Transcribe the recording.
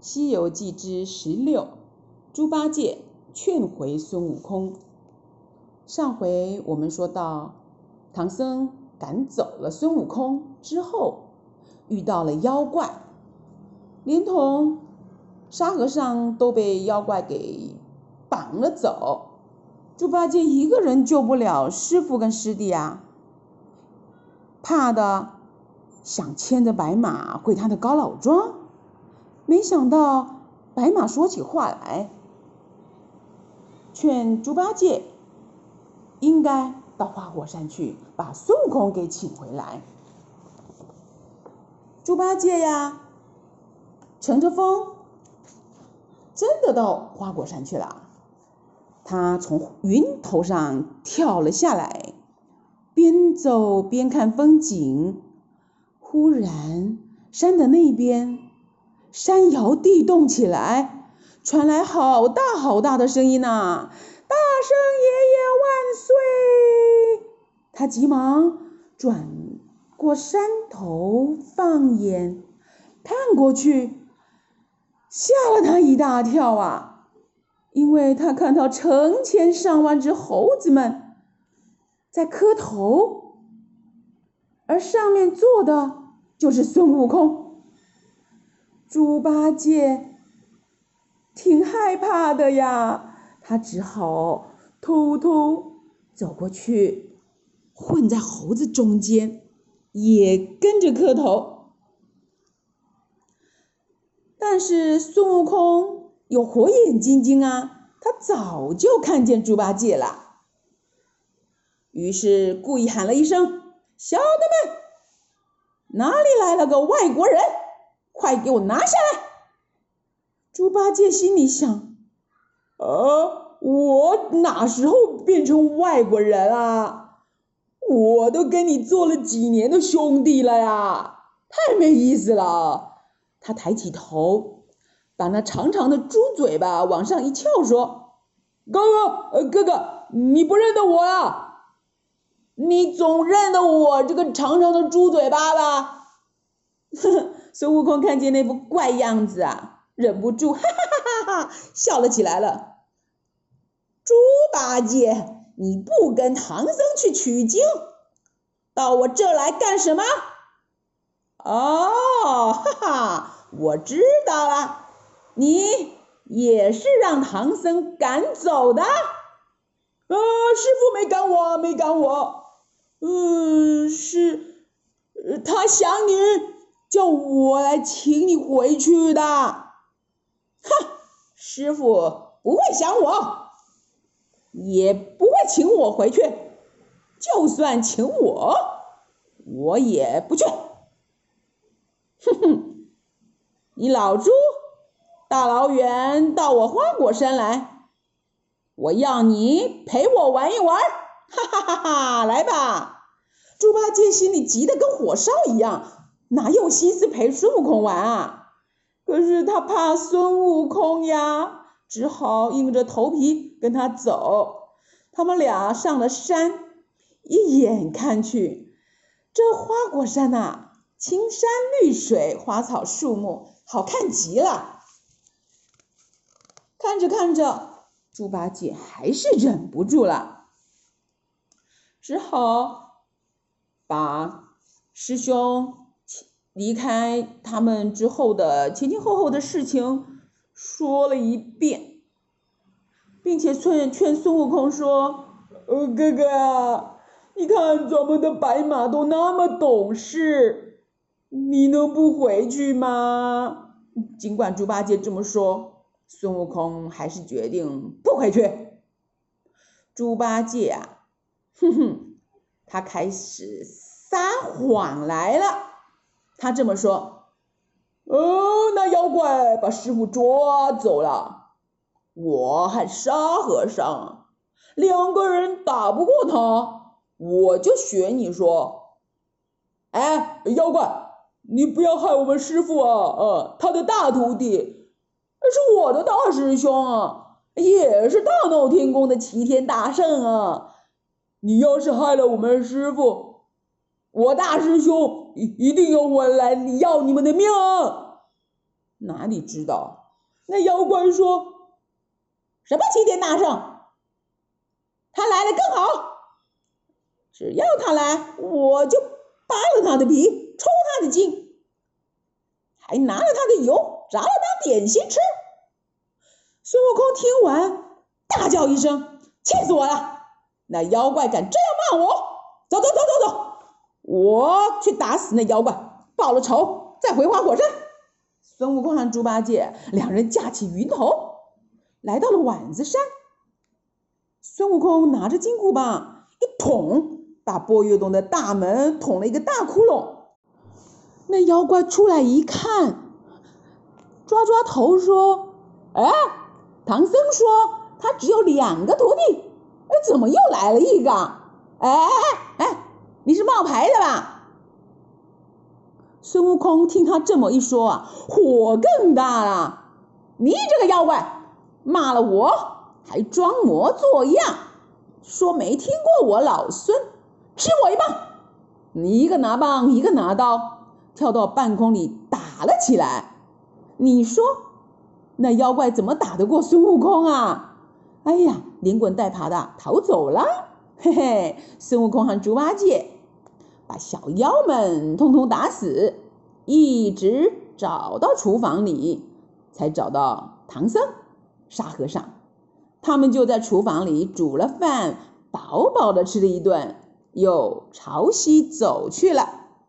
西游记之十六，猪八戒劝回孙悟空。上回我们说到，唐僧赶走了孙悟空之后，遇到了妖怪，连同沙和尚都被妖怪给绑了走。猪八戒一个人救不了师傅跟师弟啊，怕的想牵着白马回他的高老庄。没想到白马说起话来，劝猪八戒应该到花果山去把孙悟空给请回来。猪八戒呀，乘着风，真的到花果山去了。他从云头上跳了下来，边走边看风景。忽然，山的那边。山摇地动起来，传来好大好大的声音呐、大圣爷爷万岁！他急忙转过山头，放眼看过去，吓了他一大跳啊！因为他看到成千上万只猴子们在磕头，而上面坐的就是孙悟空。猪八戒挺害怕的呀，他只好偷偷走过去，混在猴子中间，也跟着磕头。但是孙悟空有火眼金睛啊，他早就看见猪八戒了，于是故意喊了一声：“小的们，哪里来了个外国人？”快给我拿下来！猪八戒心里想：啊，我哪时候变成外国人啊？我都跟你做了几年的兄弟了呀，太没意思了。他抬起头，把那长长的猪嘴巴往上一翘，说：“哥哥，呃哥哥，你不认得我啊？你总认得我这个长长的猪嘴巴吧？”呵呵。孙悟空看见那副怪样子啊，忍不住 哈哈哈哈哈笑了起来了。猪八戒，你不跟唐僧去取经，到我这来干什么？哦，哈哈，我知道了，你也是让唐僧赶走的。啊，师傅没赶我，没赶我。嗯，是，他想你。叫我来请你回去的，哼！师傅不会想我，也不会请我回去。就算请我，我也不去。哼哼！你老猪大老远到我花果山来，我要你陪我玩一玩，哈哈哈哈！来吧！猪八戒心里急得跟火烧一样。哪有心思陪孙悟空玩啊？可是他怕孙悟空呀，只好硬着头皮跟他走。他们俩上了山，一眼看去，这花果山呐，青山绿水，花草树木，好看极了。看着看着，猪八戒还是忍不住了，只好把师兄。离开他们之后的前前后后的事情说了一遍，并且劝劝孙悟空说：“呃，哥哥啊，你看咱们的白马都那么懂事，你能不回去吗？”尽管猪八戒这么说，孙悟空还是决定不回去。猪八戒啊，哼哼，他开始撒谎来了。他这么说：“哦，那妖怪把师傅抓走了，我和沙和尚两个人打不过他，我就学你说，哎，妖怪，你不要害我们师傅啊！呃，他的大徒弟是我的大师兄啊，也是大闹天宫的齐天大圣啊！你要是害了我们师傅。”我大师兄一一定要我来要你们的命！哪里知道？那妖怪说：“什么齐天大圣？他来了更好，只要他来，我就扒了他的皮，抽他的筋，还拿了他的油炸了当点心吃。”孙悟空听完，大叫一声：“气死我了！那妖怪敢这样骂我？走走走，我去打死那妖怪，报了仇再回花果山。”孙悟空和猪八戒两人架起云头，来到了碗子山。孙悟空拿着金箍棒一捅，把波月洞的大门捅了一个大窟窿。那妖怪出来一看，抓抓头说：“哎。”唐僧说：“他只有两个徒弟，哎，怎么又来了一个？哎哎哎，你是冒牌的吧？”孙悟空听他这么一说啊，火更大了。你这个妖怪，骂了我还装模作样，说没听过我老孙，吃我一棒！你一个拿棒，一个拿刀，跳到半空里打了起来。你说？那妖怪怎么打得过孙悟空啊？哎呀，连滚带爬的逃走了。嘿嘿，孙悟空和猪八戒把小妖们通通打死，一直找到厨房里，才找到唐僧、沙和尚。他们就在厨房里煮了饭，饱饱的吃了一顿，又朝西走去了。